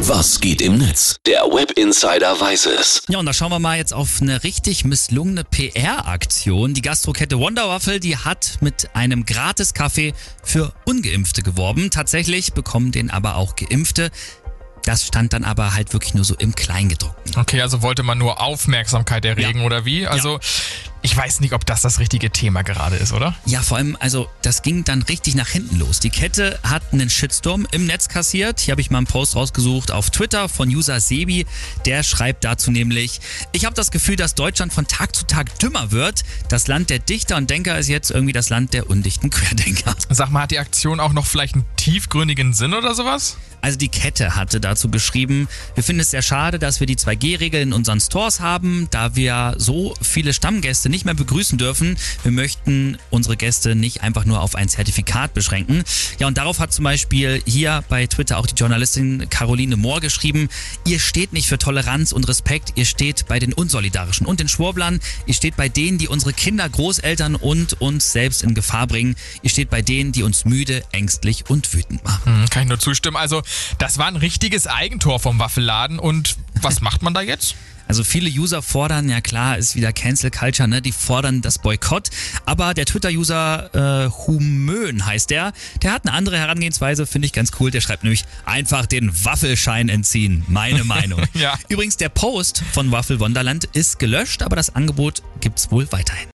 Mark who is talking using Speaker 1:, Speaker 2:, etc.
Speaker 1: Was geht im Netz? Der Web Insider weiß es.
Speaker 2: Ja, und da schauen wir mal jetzt auf eine richtig misslungene PR-Aktion. Die Gastrokette Wonder Waffle, die hat mit einem Gratis-Kaffee für Ungeimpfte geworben. Tatsächlich bekommen den aber auch Geimpfte. Das stand dann aber halt wirklich nur so im Kleingedruckten.
Speaker 3: Okay, also wollte man nur Aufmerksamkeit erregen
Speaker 2: Ja.
Speaker 3: oder wie? Also ich weiß nicht, ob das das richtige Thema gerade ist, oder?
Speaker 2: Ja, vor allem, also das ging dann richtig nach hinten los. Die Kette hat einen Shitstorm im Netz kassiert. Hier habe ich mal einen Post rausgesucht auf Twitter von User Sebi. Der schreibt dazu nämlich, ich habe das Gefühl, dass Deutschland von Tag zu Tag dümmer wird. Das Land der Dichter und Denker ist jetzt irgendwie das Land der undichten Querdenker.
Speaker 3: Sag mal, hat die Aktion auch noch vielleicht einen tiefgründigen Sinn oder sowas?
Speaker 2: Also die Kette hatte dazu geschrieben, wir finden es sehr schade, dass wir die 2G-Regel in unseren Stores haben, da wir so viele Stammgäste nicht mehr begrüßen dürfen. Wir möchten unsere Gäste nicht einfach nur auf ein Zertifikat beschränken. Ja, und darauf hat zum Beispiel hier bei Twitter auch die Journalistin Caroline Mohr geschrieben, ihr steht nicht für Toleranz und Respekt, ihr steht bei den Unsolidarischen und den Schwurblern, ihr steht bei denen, die unsere Kinder, Großeltern und uns selbst in Gefahr bringen, ihr steht bei denen, die uns müde, ängstlich und wütend machen.
Speaker 3: Hm, kann ich nur zustimmen. Also das war ein richtiges Eigentor vom Waffelladen und was macht man da jetzt?
Speaker 2: Also viele User fordern, ja klar, ist wieder Cancel Culture, ne? Die fordern das Boykott. Aber der Twitter-User äh, Humön heißt der, der hat eine andere Herangehensweise, finde ich ganz cool. Der schreibt nämlich einfach den Waffelschein entziehen. Meine Meinung.
Speaker 3: Ja.
Speaker 2: Übrigens, der Post von Waffel Wonderland ist gelöscht, aber das Angebot gibt's wohl weiterhin.